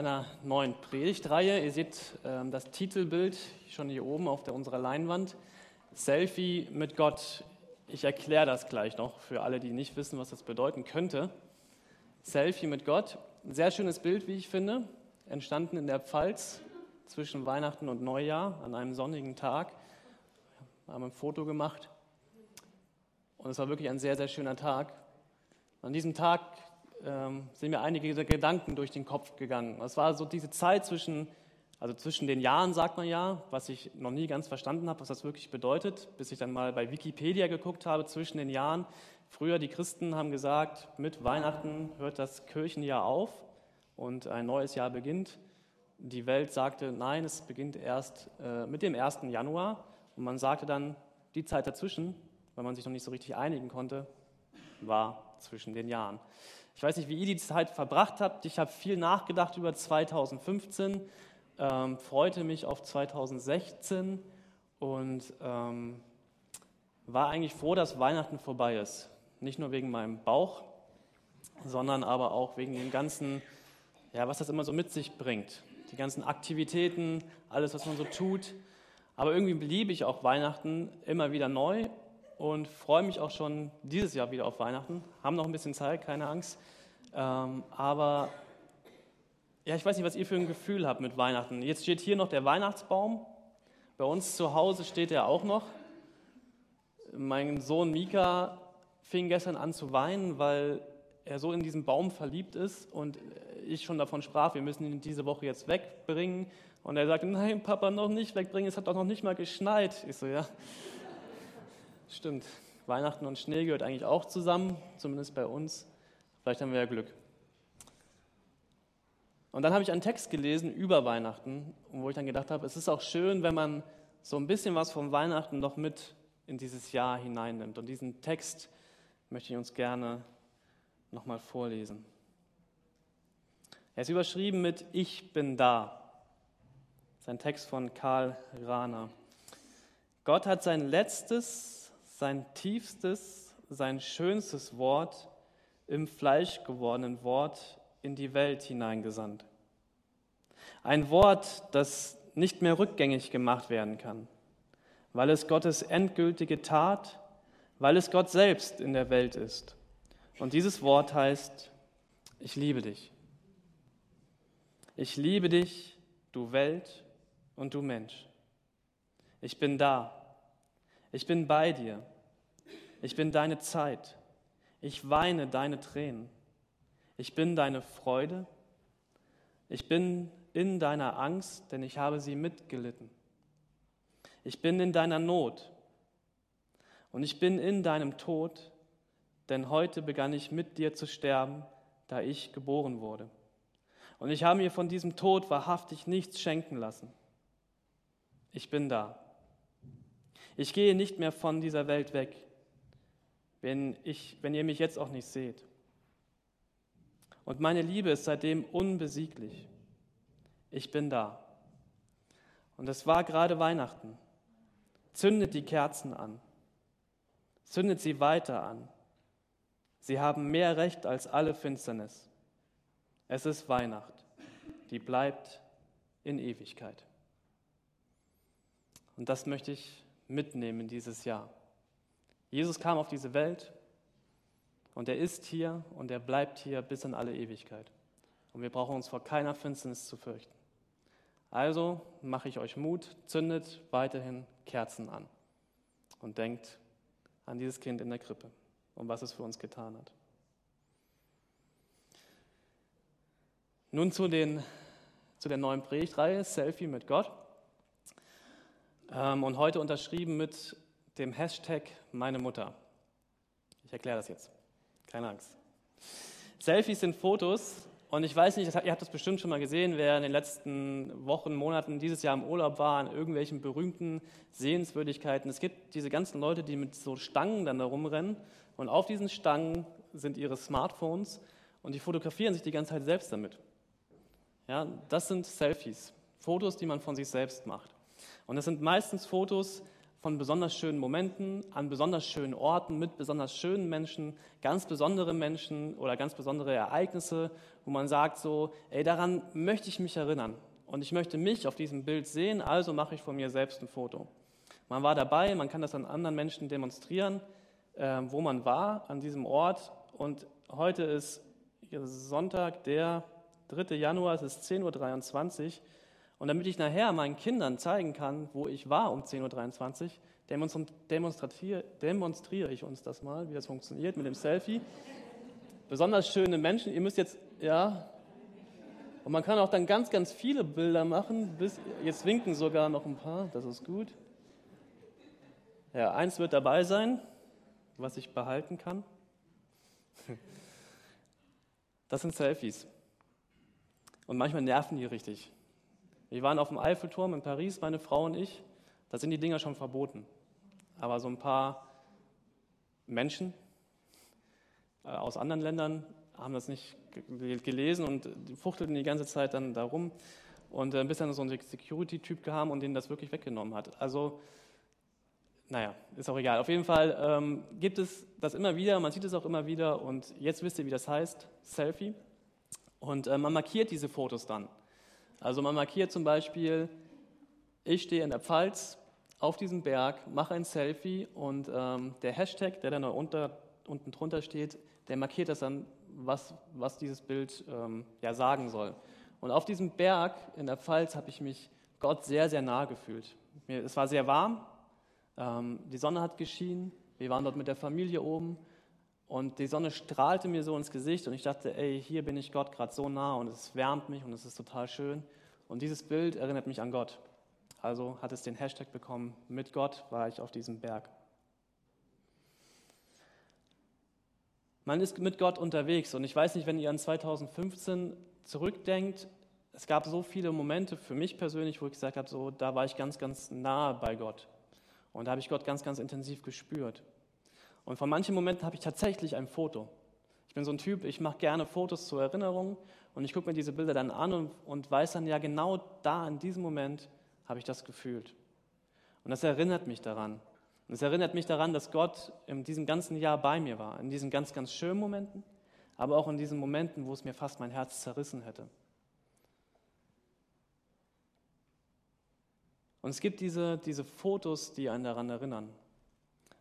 einer neuen Predigtreihe. Ihr seht ähm, das Titelbild schon hier oben auf der, unserer Leinwand. Selfie mit Gott. Ich erkläre das gleich noch für alle, die nicht wissen, was das bedeuten könnte. Selfie mit Gott. Sehr schönes Bild, wie ich finde. Entstanden in der Pfalz zwischen Weihnachten und Neujahr an einem sonnigen Tag. Wir haben ein Foto gemacht. Und es war wirklich ein sehr, sehr schöner Tag. An diesem Tag ähm, sind mir einige Gedanken durch den Kopf gegangen. Es war so diese Zeit zwischen, also zwischen den Jahren, sagt man ja, was ich noch nie ganz verstanden habe, was das wirklich bedeutet, bis ich dann mal bei Wikipedia geguckt habe, zwischen den Jahren. Früher, die Christen haben gesagt, mit Weihnachten hört das Kirchenjahr auf und ein neues Jahr beginnt. Die Welt sagte, nein, es beginnt erst äh, mit dem 1. Januar. Und man sagte dann, die Zeit dazwischen, weil man sich noch nicht so richtig einigen konnte, war zwischen den Jahren. Ich weiß nicht, wie ihr die Zeit verbracht habt. Ich habe viel nachgedacht über 2015, ähm, freute mich auf 2016 und ähm, war eigentlich froh, dass Weihnachten vorbei ist. Nicht nur wegen meinem Bauch, sondern aber auch wegen dem ganzen, ja, was das immer so mit sich bringt. Die ganzen Aktivitäten, alles, was man so tut. Aber irgendwie liebe ich auch Weihnachten immer wieder neu und freue mich auch schon dieses Jahr wieder auf Weihnachten. Haben noch ein bisschen Zeit, keine Angst. Ähm, aber ja, ich weiß nicht, was ihr für ein Gefühl habt mit Weihnachten. Jetzt steht hier noch der Weihnachtsbaum. Bei uns zu Hause steht er auch noch. Mein Sohn Mika fing gestern an zu weinen, weil er so in diesen Baum verliebt ist und ich schon davon sprach, wir müssen ihn diese Woche jetzt wegbringen. Und er sagte, nein, Papa, noch nicht wegbringen, es hat doch noch nicht mal geschneit. Ich so, ja, Stimmt, Weihnachten und Schnee gehört eigentlich auch zusammen, zumindest bei uns. Vielleicht haben wir ja Glück. Und dann habe ich einen Text gelesen über Weihnachten, wo ich dann gedacht habe, es ist auch schön, wenn man so ein bisschen was von Weihnachten noch mit in dieses Jahr hineinnimmt. Und diesen Text möchte ich uns gerne nochmal vorlesen. Er ist überschrieben mit Ich bin da. Das ist ein Text von Karl Rahner. Gott hat sein letztes sein tiefstes, sein schönstes Wort im Fleisch gewordenen Wort in die Welt hineingesandt. Ein Wort, das nicht mehr rückgängig gemacht werden kann, weil es Gottes endgültige Tat, weil es Gott selbst in der Welt ist. Und dieses Wort heißt, ich liebe dich. Ich liebe dich, du Welt und du Mensch. Ich bin da. Ich bin bei dir. Ich bin deine Zeit. Ich weine deine Tränen. Ich bin deine Freude. Ich bin in deiner Angst, denn ich habe sie mitgelitten. Ich bin in deiner Not. Und ich bin in deinem Tod, denn heute begann ich mit dir zu sterben, da ich geboren wurde. Und ich habe mir von diesem Tod wahrhaftig nichts schenken lassen. Ich bin da. Ich gehe nicht mehr von dieser Welt weg, wenn, ich, wenn ihr mich jetzt auch nicht seht. Und meine Liebe ist seitdem unbesieglich. Ich bin da. Und es war gerade Weihnachten. Zündet die Kerzen an. Zündet sie weiter an. Sie haben mehr Recht als alle Finsternis. Es ist Weihnacht, die bleibt in Ewigkeit. Und das möchte ich mitnehmen dieses Jahr. Jesus kam auf diese Welt und er ist hier und er bleibt hier bis in alle Ewigkeit. Und wir brauchen uns vor keiner Finsternis zu fürchten. Also mache ich euch Mut, zündet weiterhin Kerzen an und denkt an dieses Kind in der Krippe und was es für uns getan hat. Nun zu, den, zu der neuen Predigtreihe Selfie mit Gott. Ähm, und heute unterschrieben mit dem Hashtag meine Mutter. Ich erkläre das jetzt. Keine Angst. Selfies sind Fotos und ich weiß nicht, ihr habt das bestimmt schon mal gesehen, wer in den letzten Wochen, Monaten dieses Jahr im Urlaub war, an irgendwelchen berühmten Sehenswürdigkeiten. Es gibt diese ganzen Leute, die mit so Stangen dann da rumrennen und auf diesen Stangen sind ihre Smartphones und die fotografieren sich die ganze Zeit selbst damit. Ja, das sind Selfies, Fotos, die man von sich selbst macht. Und das sind meistens Fotos, von besonders schönen Momenten, an besonders schönen Orten, mit besonders schönen Menschen, ganz besondere Menschen oder ganz besondere Ereignisse, wo man sagt so, ey, daran möchte ich mich erinnern. Und ich möchte mich auf diesem Bild sehen, also mache ich von mir selbst ein Foto. Man war dabei, man kann das an anderen Menschen demonstrieren, äh, wo man war, an diesem Ort. Und heute ist Sonntag, der 3. Januar, es ist 10.23 Uhr. Und damit ich nachher meinen Kindern zeigen kann, wo ich war um 10.23 Uhr, demonstriere, demonstriere ich uns das mal, wie das funktioniert mit dem Selfie. Besonders schöne Menschen, ihr müsst jetzt, ja, und man kann auch dann ganz, ganz viele Bilder machen, bis, jetzt winken sogar noch ein paar, das ist gut. Ja, eins wird dabei sein, was ich behalten kann. Das sind Selfies. Und manchmal nerven die richtig. Wir waren auf dem Eiffelturm in Paris, meine Frau und ich. Da sind die Dinger schon verboten. Aber so ein paar Menschen äh, aus anderen Ländern haben das nicht gelesen und fuchtelten die ganze Zeit dann darum. Und äh, bis dann so ein Security-Typ kam und denen das wirklich weggenommen hat. Also, naja, ist auch egal. Auf jeden Fall ähm, gibt es das immer wieder, man sieht es auch immer wieder. Und jetzt wisst ihr, wie das heißt: Selfie. Und äh, man markiert diese Fotos dann. Also man markiert zum Beispiel, ich stehe in der Pfalz auf diesem Berg, mache ein Selfie und ähm, der Hashtag, der dann unter, unten drunter steht, der markiert das dann, was, was dieses Bild ähm, ja sagen soll. Und auf diesem Berg in der Pfalz habe ich mich Gott sehr, sehr nah gefühlt. Mir, es war sehr warm, ähm, die Sonne hat geschienen, wir waren dort mit der Familie oben und die Sonne strahlte mir so ins Gesicht und ich dachte, ey, hier bin ich Gott gerade so nah und es wärmt mich und es ist total schön. Und dieses Bild erinnert mich an Gott. Also hat es den Hashtag bekommen, mit Gott war ich auf diesem Berg. Man ist mit Gott unterwegs und ich weiß nicht, wenn ihr an 2015 zurückdenkt, es gab so viele Momente für mich persönlich, wo ich gesagt habe, so, da war ich ganz, ganz nahe bei Gott. Und da habe ich Gott ganz, ganz intensiv gespürt. Und von manchen Momenten habe ich tatsächlich ein Foto. Ich bin so ein Typ, ich mache gerne Fotos zur Erinnerung und ich gucke mir diese Bilder dann an und, und weiß dann, ja, genau da, in diesem Moment, habe ich das gefühlt. Und das erinnert mich daran. Und es erinnert mich daran, dass Gott in diesem ganzen Jahr bei mir war, in diesen ganz, ganz schönen Momenten, aber auch in diesen Momenten, wo es mir fast mein Herz zerrissen hätte. Und es gibt diese, diese Fotos, die einen daran erinnern.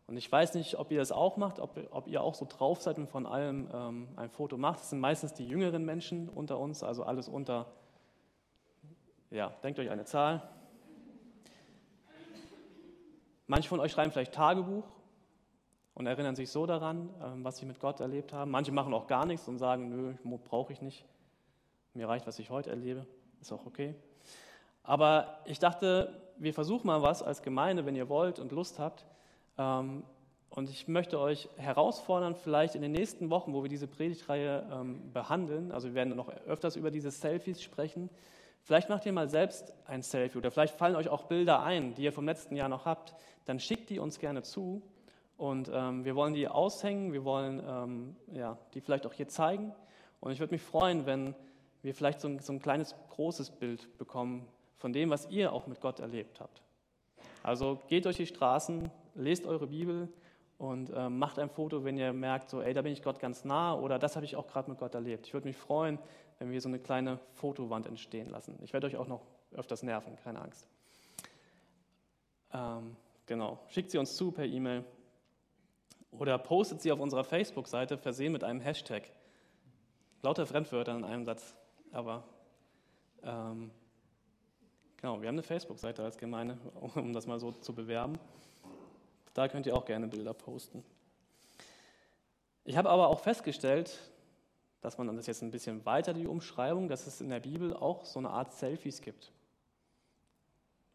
Und ich weiß nicht, ob ihr das auch macht, ob, ob ihr auch so drauf seid und von allem ähm, ein Foto macht. Das sind meistens die jüngeren Menschen unter uns, also alles unter, ja, denkt euch eine Zahl. Manche von euch schreiben vielleicht Tagebuch und erinnern sich so daran, ähm, was sie mit Gott erlebt haben. Manche machen auch gar nichts und sagen, nö, brauche ich nicht. Mir reicht, was ich heute erlebe. Ist auch okay. Aber ich dachte, wir versuchen mal was als Gemeinde, wenn ihr wollt und Lust habt, und ich möchte euch herausfordern, vielleicht in den nächsten Wochen, wo wir diese Predigtreihe ähm, behandeln, also wir werden noch öfters über diese Selfies sprechen, vielleicht macht ihr mal selbst ein Selfie oder vielleicht fallen euch auch Bilder ein, die ihr vom letzten Jahr noch habt, dann schickt die uns gerne zu und ähm, wir wollen die aushängen, wir wollen ähm, ja, die vielleicht auch hier zeigen und ich würde mich freuen, wenn wir vielleicht so ein, so ein kleines, großes Bild bekommen von dem, was ihr auch mit Gott erlebt habt. Also geht durch die Straßen, lest eure Bibel und äh, macht ein Foto, wenn ihr merkt, so, ey, da bin ich Gott ganz nah oder das habe ich auch gerade mit Gott erlebt. Ich würde mich freuen, wenn wir so eine kleine Fotowand entstehen lassen. Ich werde euch auch noch öfters nerven, keine Angst. Ähm, genau, schickt sie uns zu per E-Mail oder postet sie auf unserer Facebook-Seite, versehen mit einem Hashtag. Lauter Fremdwörter in einem Satz, aber ähm, Genau, wir haben eine Facebook-Seite als Gemeinde, um das mal so zu bewerben. Da könnt ihr auch gerne Bilder posten. Ich habe aber auch festgestellt, dass man das jetzt ein bisschen weiter, die Umschreibung, dass es in der Bibel auch so eine Art Selfies gibt.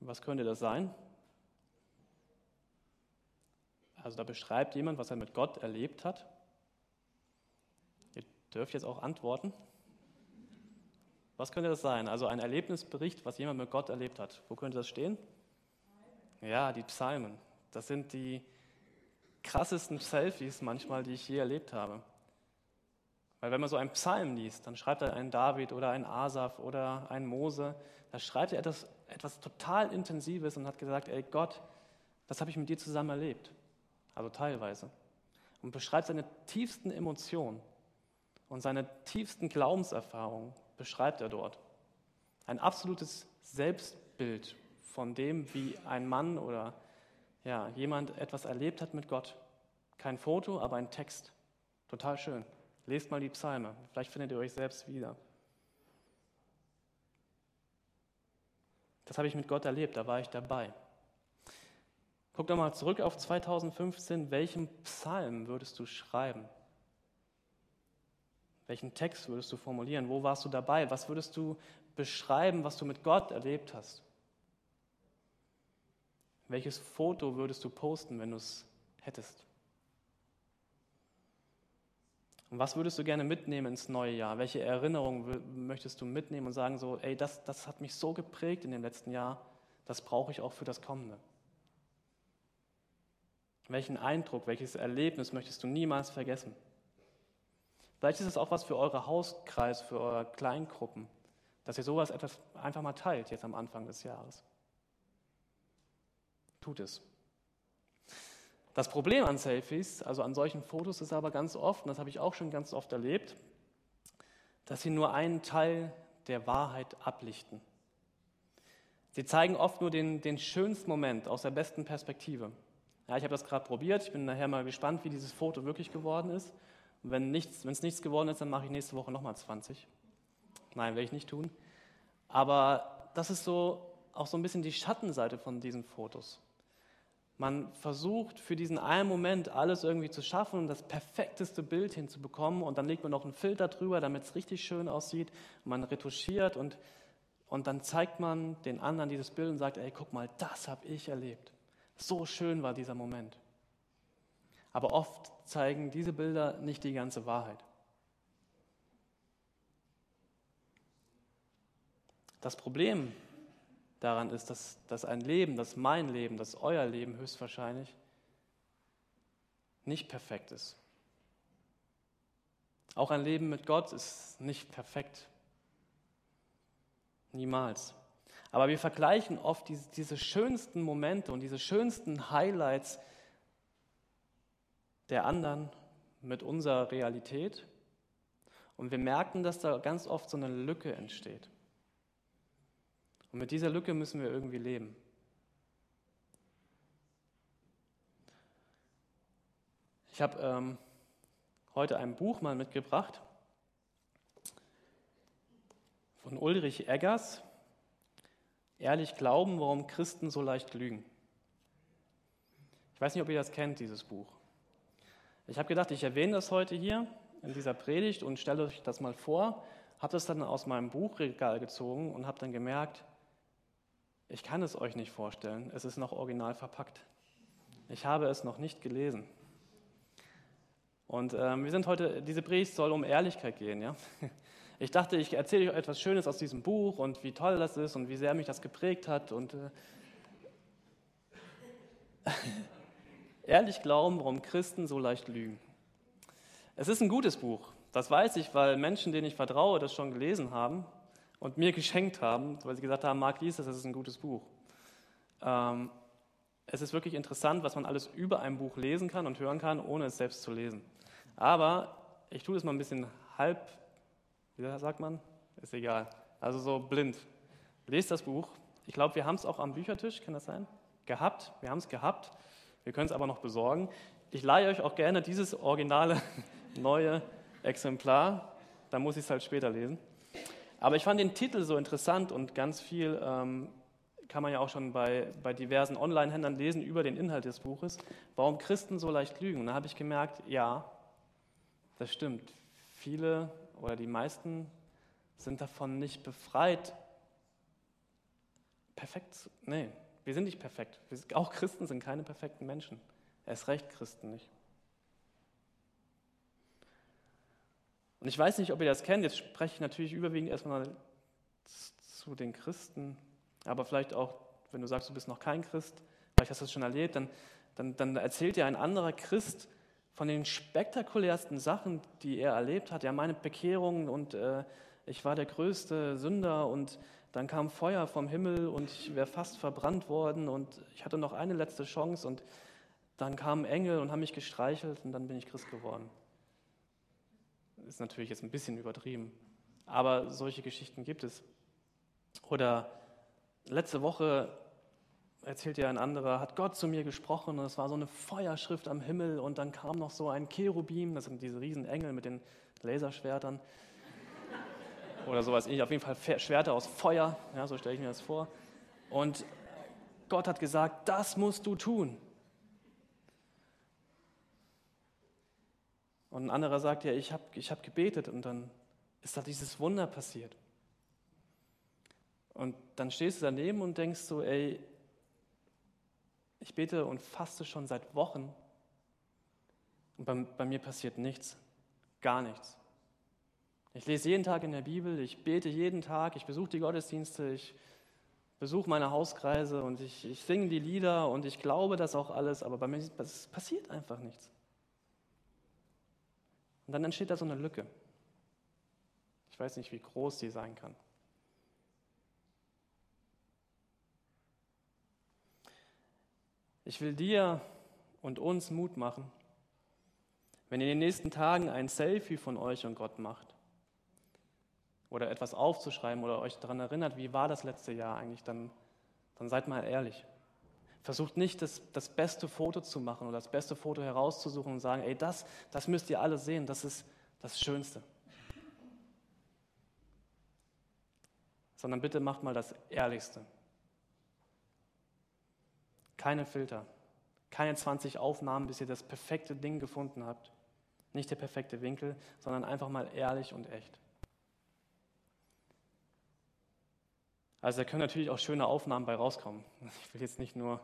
Was könnte das sein? Also da beschreibt jemand, was er mit Gott erlebt hat. Ihr dürft jetzt auch antworten. Was könnte das sein? Also ein Erlebnisbericht, was jemand mit Gott erlebt hat. Wo könnte das stehen? Ja, die Psalmen. Das sind die krassesten Selfies manchmal, die ich je erlebt habe. Weil wenn man so einen Psalm liest, dann schreibt er einen David oder einen Asaf oder einen Mose, da schreibt er etwas, etwas total Intensives und hat gesagt, ey Gott, Das habe ich mit dir zusammen erlebt, also teilweise. Und beschreibt seine tiefsten Emotionen und seine tiefsten Glaubenserfahrungen, beschreibt er dort. Ein absolutes Selbstbild von dem, wie ein Mann oder ja, jemand etwas erlebt hat mit Gott. Kein Foto, aber ein Text. Total schön. Lest mal die Psalme, vielleicht findet ihr euch selbst wieder. Das habe ich mit Gott erlebt, da war ich dabei. Guck doch mal zurück auf 2015. Welchen Psalm würdest du schreiben? Welchen Text würdest du formulieren? Wo warst du dabei? Was würdest du beschreiben, was du mit Gott erlebt hast? Welches Foto würdest du posten, wenn du es hättest? Und was würdest du gerne mitnehmen ins neue Jahr? Welche Erinnerungen möchtest du mitnehmen und sagen so, ey, das, das hat mich so geprägt in dem letzten Jahr, das brauche ich auch für das kommende? Welchen Eindruck, welches Erlebnis möchtest du niemals vergessen? Vielleicht ist es auch was für eure Hauskreis, für eure Kleingruppen, dass ihr sowas etwas einfach mal teilt jetzt am Anfang des Jahres. Tut es. Das Problem an Selfies, also an solchen Fotos, ist aber ganz oft, und das habe ich auch schon ganz oft erlebt, dass sie nur einen Teil der Wahrheit ablichten. Sie zeigen oft nur den, den schönsten Moment aus der besten Perspektive. Ja, ich habe das gerade probiert. Ich bin nachher mal gespannt, wie dieses Foto wirklich geworden ist. Wenn nichts, es nichts geworden ist, dann mache ich nächste Woche nochmal 20. Nein, werde ich nicht tun. Aber das ist so auch so ein bisschen die Schattenseite von diesen Fotos. Man versucht für diesen einen Moment alles irgendwie zu schaffen und das perfekteste Bild hinzubekommen und dann legt man noch einen Filter drüber, damit es richtig schön aussieht. Man retuschiert und, und dann zeigt man den anderen dieses Bild und sagt, ey, guck mal, das habe ich erlebt. So schön war dieser Moment. Aber oft zeigen diese Bilder nicht die ganze Wahrheit. Das Problem daran ist, dass, dass ein Leben, dass mein Leben, dass euer Leben höchstwahrscheinlich nicht perfekt ist. Auch ein Leben mit Gott ist nicht perfekt. Niemals. Aber wir vergleichen oft diese, diese schönsten Momente und diese schönsten Highlights der anderen mit unserer Realität. Und wir merken, dass da ganz oft so eine Lücke entsteht. Und mit dieser Lücke müssen wir irgendwie leben. Ich habe ähm, heute ein Buch mal mitgebracht von Ulrich Eggers ehrlich glauben, warum Christen so leicht lügen. Ich weiß nicht, ob ihr das kennt, dieses Buch. Ich habe gedacht, ich erwähne das heute hier in dieser Predigt und stelle euch das mal vor, habe das dann aus meinem Buchregal gezogen und habe dann gemerkt, ich kann es euch nicht vorstellen, es ist noch original verpackt. Ich habe es noch nicht gelesen. Und ähm, wir sind heute, diese Predigt soll um Ehrlichkeit gehen, ja. Ich dachte, ich erzähle euch etwas Schönes aus diesem Buch und wie toll das ist und wie sehr mich das geprägt hat. Und äh, ehrlich glauben, warum Christen so leicht lügen. Es ist ein gutes Buch, das weiß ich, weil Menschen, denen ich vertraue, das schon gelesen haben und mir geschenkt haben, weil sie gesagt haben, Marc, lies das, das ist ein gutes Buch. Ähm, es ist wirklich interessant, was man alles über ein Buch lesen kann und hören kann, ohne es selbst zu lesen. Aber ich tue das mal ein bisschen halb wie sagt man? Ist egal. Also so blind. Lest das Buch. Ich glaube, wir haben es auch am Büchertisch, kann das sein? Gehabt. Wir haben es gehabt. Wir können es aber noch besorgen. Ich leihe euch auch gerne dieses originale neue Exemplar. Da muss ich es halt später lesen. Aber ich fand den Titel so interessant und ganz viel ähm, kann man ja auch schon bei, bei diversen Online-Händlern lesen über den Inhalt des Buches. Warum Christen so leicht lügen? Und da habe ich gemerkt, ja, das stimmt. Viele oder die meisten sind davon nicht befreit. Perfekt, nee, wir sind nicht perfekt. Auch Christen sind keine perfekten Menschen. Erst recht Christen nicht. Und ich weiß nicht, ob ihr das kennt. Jetzt spreche ich natürlich überwiegend erstmal zu den Christen, aber vielleicht auch, wenn du sagst, du bist noch kein Christ, vielleicht hast du es schon erlebt, dann, dann, dann erzählt dir ein anderer Christ von den spektakulärsten Sachen, die er erlebt hat, ja, meine Bekehrung und äh, ich war der größte Sünder und dann kam Feuer vom Himmel und ich wäre fast verbrannt worden und ich hatte noch eine letzte Chance und dann kamen Engel und haben mich gestreichelt und dann bin ich Christ geworden. Ist natürlich jetzt ein bisschen übertrieben, aber solche Geschichten gibt es. Oder letzte Woche erzählt ja ein anderer, hat Gott zu mir gesprochen und es war so eine Feuerschrift am Himmel und dann kam noch so ein Cherubim, das sind diese riesen Engel mit den Laserschwertern oder sowas ähnlich, auf jeden Fall Schwerter aus Feuer, ja, so stelle ich mir das vor. Und Gott hat gesagt, das musst du tun. Und ein anderer sagt, ja, ich habe ich hab gebetet und dann ist da dieses Wunder passiert. Und dann stehst du daneben und denkst so, ey, ich bete und faste schon seit Wochen und bei, bei mir passiert nichts, gar nichts. Ich lese jeden Tag in der Bibel, ich bete jeden Tag, ich besuche die Gottesdienste, ich besuche meine Hauskreise und ich, ich singe die Lieder und ich glaube das auch alles, aber bei mir passiert einfach nichts. Und dann entsteht da so eine Lücke. Ich weiß nicht, wie groß die sein kann. Ich will dir und uns Mut machen, wenn ihr in den nächsten Tagen ein Selfie von euch und Gott macht oder etwas aufzuschreiben oder euch daran erinnert, wie war das letzte Jahr eigentlich, dann, dann seid mal ehrlich. Versucht nicht, das, das beste Foto zu machen oder das beste Foto herauszusuchen und sagen, ey, das, das müsst ihr alle sehen, das ist das Schönste. Sondern bitte macht mal das Ehrlichste. Keine Filter, keine 20 Aufnahmen, bis ihr das perfekte Ding gefunden habt. Nicht der perfekte Winkel, sondern einfach mal ehrlich und echt. Also da können natürlich auch schöne Aufnahmen bei rauskommen. Ich will jetzt nicht nur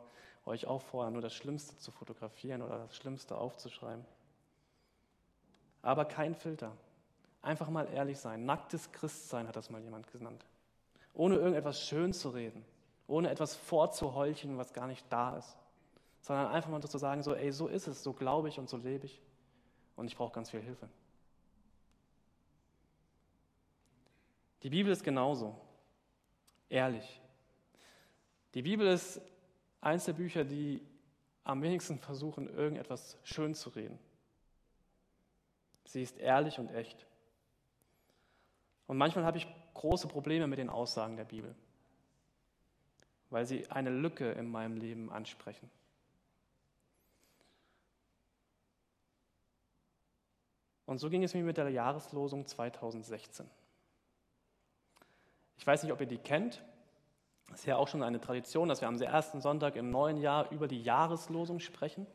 euch auffordern, nur das Schlimmste zu fotografieren oder das Schlimmste aufzuschreiben. Aber kein Filter. Einfach mal ehrlich sein. Nacktes Christsein hat das mal jemand genannt. Ohne irgendetwas schön zu reden ohne etwas vorzuheucheln, was gar nicht da ist, sondern einfach mal zu sagen, so, ey, so ist es, so glaube ich und so lebe ich und ich brauche ganz viel Hilfe. Die Bibel ist genauso, ehrlich. Die Bibel ist eins der Bücher, die am wenigsten versuchen, irgendetwas schön zu reden. Sie ist ehrlich und echt. Und manchmal habe ich große Probleme mit den Aussagen der Bibel weil sie eine Lücke in meinem Leben ansprechen. Und so ging es mir mit der Jahreslosung 2016. Ich weiß nicht, ob ihr die kennt. Es ist ja auch schon eine Tradition, dass wir am ersten Sonntag im neuen Jahr über die Jahreslosung sprechen,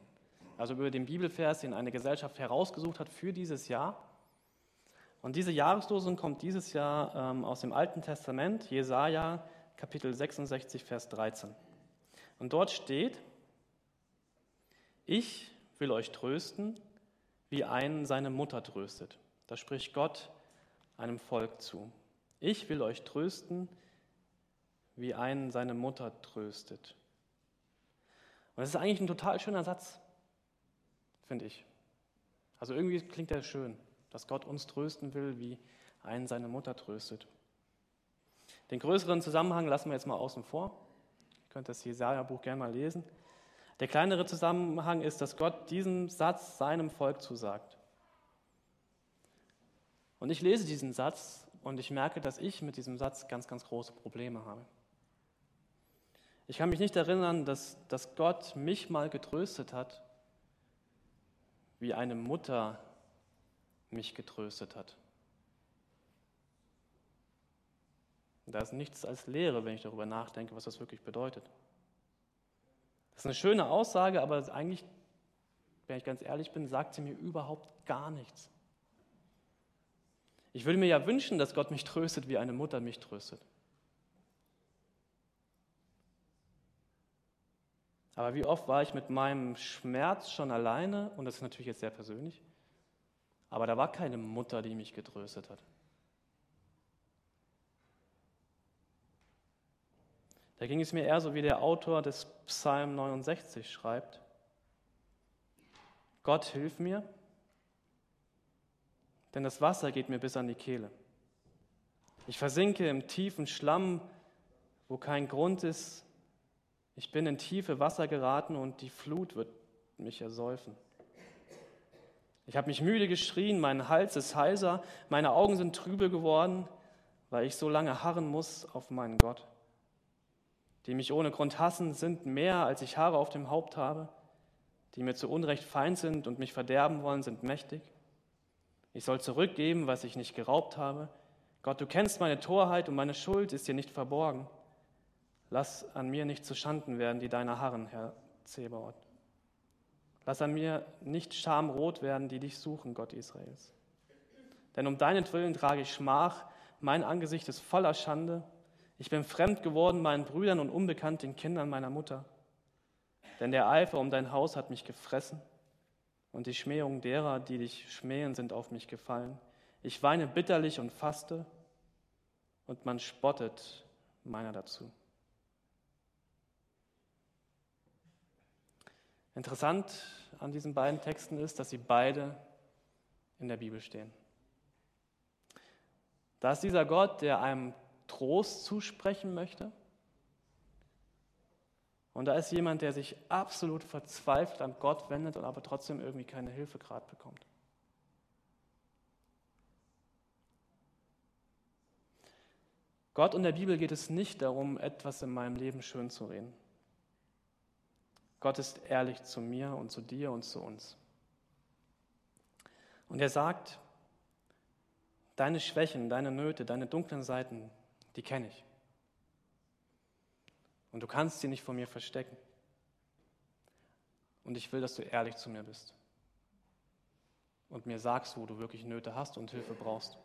also über den Bibelvers, den eine Gesellschaft herausgesucht hat für dieses Jahr. Und diese Jahreslosung kommt dieses Jahr ähm, aus dem Alten Testament, Jesaja Kapitel 66, Vers 13. Und dort steht, ich will euch trösten, wie einen seine Mutter tröstet. Da spricht Gott einem Volk zu. Ich will euch trösten, wie einen seine Mutter tröstet. Und das ist eigentlich ein total schöner Satz, finde ich. Also irgendwie klingt er schön, dass Gott uns trösten will, wie einen seine Mutter tröstet. Den größeren Zusammenhang lassen wir jetzt mal außen vor. Ihr könnt das Jesaja-Buch gerne mal lesen. Der kleinere Zusammenhang ist, dass Gott diesen Satz seinem Volk zusagt. Und ich lese diesen Satz und ich merke, dass ich mit diesem Satz ganz, ganz große Probleme habe. Ich kann mich nicht erinnern, dass, dass Gott mich mal getröstet hat, wie eine Mutter mich getröstet hat. Da ist nichts als Lehre, wenn ich darüber nachdenke, was das wirklich bedeutet. Das ist eine schöne Aussage, aber eigentlich, wenn ich ganz ehrlich bin, sagt sie mir überhaupt gar nichts. Ich würde mir ja wünschen, dass Gott mich tröstet, wie eine Mutter mich tröstet. Aber wie oft war ich mit meinem Schmerz schon alleine, und das ist natürlich jetzt sehr persönlich, aber da war keine Mutter, die mich getröstet hat. Da ging es mir eher so, wie der Autor des Psalm 69 schreibt. Gott, hilf mir, denn das Wasser geht mir bis an die Kehle. Ich versinke im tiefen Schlamm wo kein Grund ist. Ich bin in tiefe Wasser geraten und die Flut wird mich ersäufen. Ich habe mich müde geschrien, mein Hals ist heiser, meine Augen sind trübe geworden, weil ich so lange harren muss auf meinen Gott. Die mich ohne Grund hassen, sind mehr, als ich Haare auf dem Haupt habe. Die mir zu Unrecht feind sind und mich verderben wollen, sind mächtig. Ich soll zurückgeben, was ich nicht geraubt habe. Gott, du kennst meine Torheit und meine Schuld ist dir nicht verborgen. Lass an mir nicht zu Schanden werden, die deiner Harren, Herr Zebaoth. Lass an mir nicht schamrot werden, die dich suchen, Gott Israels. Denn um deinetwillen trage ich Schmach, mein Angesicht ist voller Schande. Ich bin fremd geworden meinen Brüdern und unbekannt den Kindern meiner Mutter. Denn der Eifer um dein Haus hat mich gefressen und die Schmähungen derer, die dich schmähen, sind auf mich gefallen. Ich weine bitterlich und faste, und man spottet meiner dazu. Interessant an diesen beiden Texten ist, dass sie beide in der Bibel stehen. Da ist dieser Gott, der einem Trost zusprechen möchte, und da ist jemand, der sich absolut verzweifelt an Gott wendet und aber trotzdem irgendwie keine Hilfe gerade bekommt. Gott und der Bibel geht es nicht darum, etwas in meinem Leben schön zu reden. Gott ist ehrlich zu mir und zu dir und zu uns. Und er sagt, deine Schwächen, deine Nöte, deine dunklen Seiten, die kenne ich. Und du kannst sie nicht vor mir verstecken. Und ich will, dass du ehrlich zu mir bist. Und mir sagst, wo du wirklich Nöte hast und Hilfe brauchst.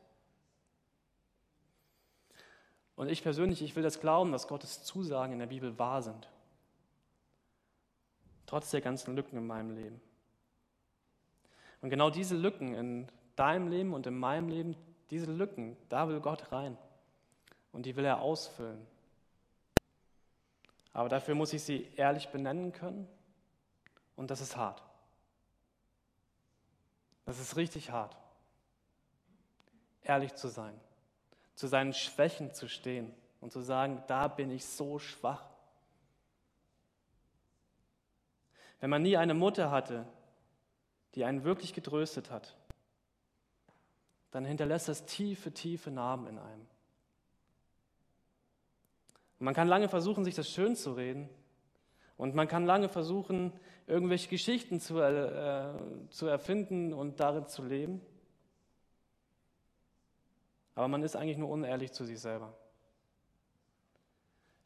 Und ich persönlich, ich will das glauben, dass Gottes Zusagen in der Bibel wahr sind. Trotz der ganzen Lücken in meinem Leben. Und genau diese Lücken in deinem Leben und in meinem Leben, diese Lücken, da will Gott rein. Und die will er ausfüllen. Aber dafür muss ich sie ehrlich benennen können und das ist hart. Das ist richtig hart. Ehrlich zu sein, zu seinen Schwächen zu stehen und zu sagen, da bin ich so schwach. Wenn man nie eine Mutter hatte, die einen wirklich getröstet hat, dann hinterlässt das tiefe, tiefe Narben in einem. Man kann lange versuchen, sich das schön zu reden. Und man kann lange versuchen, irgendwelche Geschichten zu, äh, zu erfinden und darin zu leben. Aber man ist eigentlich nur unehrlich zu sich selber.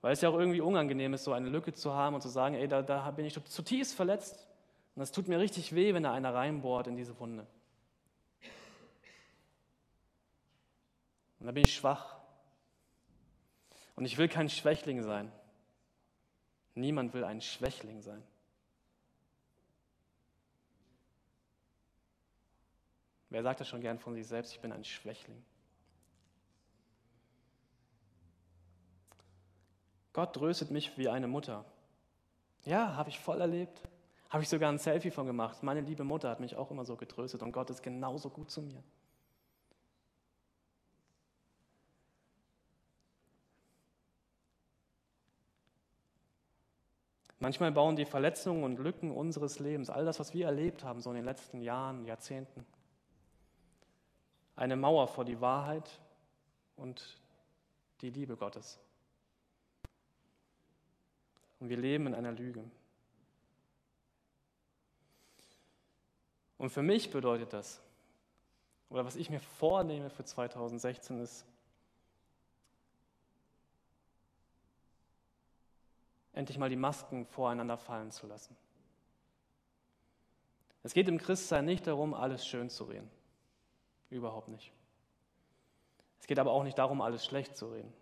Weil es ja auch irgendwie unangenehm ist, so eine Lücke zu haben und zu sagen, ey, da, da bin ich zutiefst verletzt. Und das tut mir richtig weh, wenn da einer reinbohrt in diese Wunde. Und da bin ich schwach. Und ich will kein Schwächling sein. Niemand will ein Schwächling sein. Wer sagt das schon gern von sich selbst? Ich bin ein Schwächling. Gott tröstet mich wie eine Mutter. Ja, habe ich voll erlebt. Habe ich sogar ein Selfie von gemacht. Meine liebe Mutter hat mich auch immer so getröstet und Gott ist genauso gut zu mir. Manchmal bauen die Verletzungen und Lücken unseres Lebens, all das, was wir erlebt haben, so in den letzten Jahren, Jahrzehnten, eine Mauer vor die Wahrheit und die Liebe Gottes. Und wir leben in einer Lüge. Und für mich bedeutet das, oder was ich mir vornehme für 2016 ist, endlich mal die Masken voreinander fallen zu lassen. Es geht im Christsein nicht darum, alles schön zu reden. Überhaupt nicht. Es geht aber auch nicht darum, alles schlecht zu reden.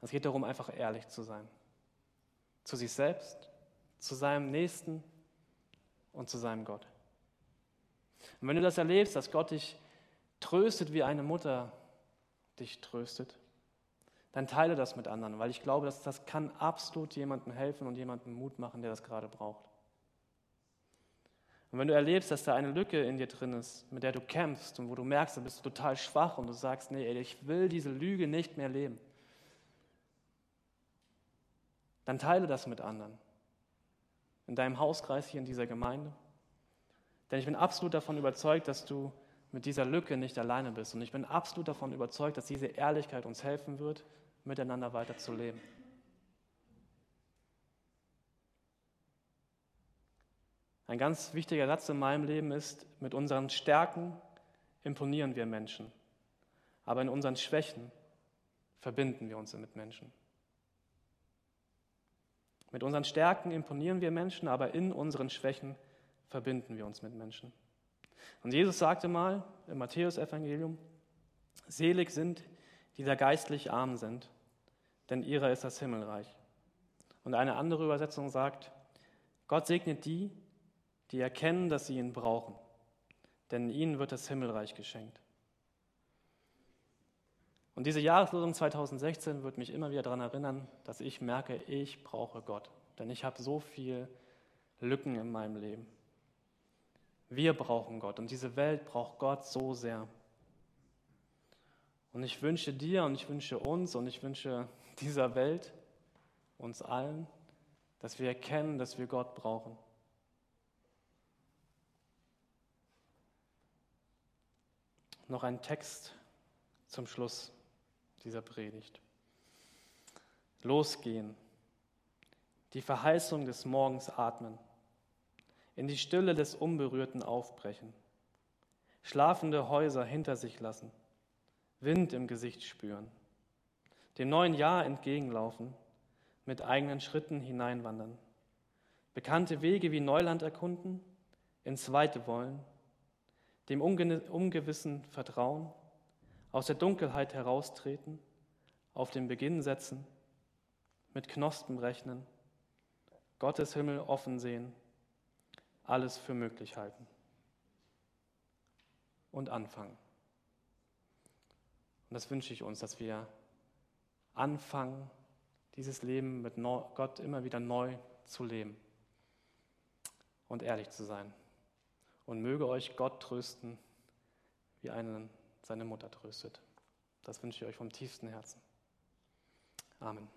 Es geht darum, einfach ehrlich zu sein. Zu sich selbst, zu seinem Nächsten und zu seinem Gott. Und wenn du das erlebst, dass Gott dich tröstet, wie eine Mutter dich tröstet, dann teile das mit anderen, weil ich glaube, dass das kann absolut jemandem helfen und jemandem Mut machen, der das gerade braucht. Und wenn du erlebst, dass da eine Lücke in dir drin ist, mit der du kämpfst und wo du merkst, du bist total schwach und du sagst, nee, ey, ich will diese Lüge nicht mehr leben, dann teile das mit anderen. In deinem Hauskreis hier in dieser Gemeinde. Denn ich bin absolut davon überzeugt, dass du mit dieser Lücke nicht alleine bist. Und ich bin absolut davon überzeugt, dass diese Ehrlichkeit uns helfen wird, miteinander weiterzuleben. Ein ganz wichtiger Satz in meinem Leben ist, mit unseren Stärken imponieren wir Menschen, aber in unseren Schwächen verbinden wir uns mit Menschen. Mit unseren Stärken imponieren wir Menschen, aber in unseren Schwächen verbinden wir uns mit Menschen. Und Jesus sagte mal im Matthäusevangelium, selig sind, die da geistlich arm sind, denn ihrer ist das Himmelreich. Und eine andere Übersetzung sagt, Gott segnet die, die erkennen, dass sie ihn brauchen, denn ihnen wird das Himmelreich geschenkt. Und diese Jahreslosung 2016 wird mich immer wieder daran erinnern, dass ich merke, ich brauche Gott, denn ich habe so viele Lücken in meinem Leben. Wir brauchen Gott und diese Welt braucht Gott so sehr. Und ich wünsche dir und ich wünsche uns und ich wünsche dieser Welt, uns allen, dass wir erkennen, dass wir Gott brauchen. noch ein Text zum Schluss dieser Predigt. Losgehen, die Verheißung des Morgens atmen, in die Stille des Unberührten aufbrechen, schlafende Häuser hinter sich lassen, Wind im Gesicht spüren, dem neuen Jahr entgegenlaufen, mit eigenen Schritten hineinwandern, bekannte Wege wie Neuland erkunden, ins Weite wollen, dem Ungewissen vertrauen, aus der Dunkelheit heraustreten, auf den Beginn setzen, mit Knospen rechnen, Gottes Himmel offen sehen, alles für möglich halten und anfangen. Und das wünsche ich uns, dass wir anfangen, dieses Leben mit Gott immer wieder neu zu leben und ehrlich zu sein. Und möge euch Gott trösten, wie einen seine Mutter tröstet. Das wünsche ich euch vom tiefsten Herzen. Amen.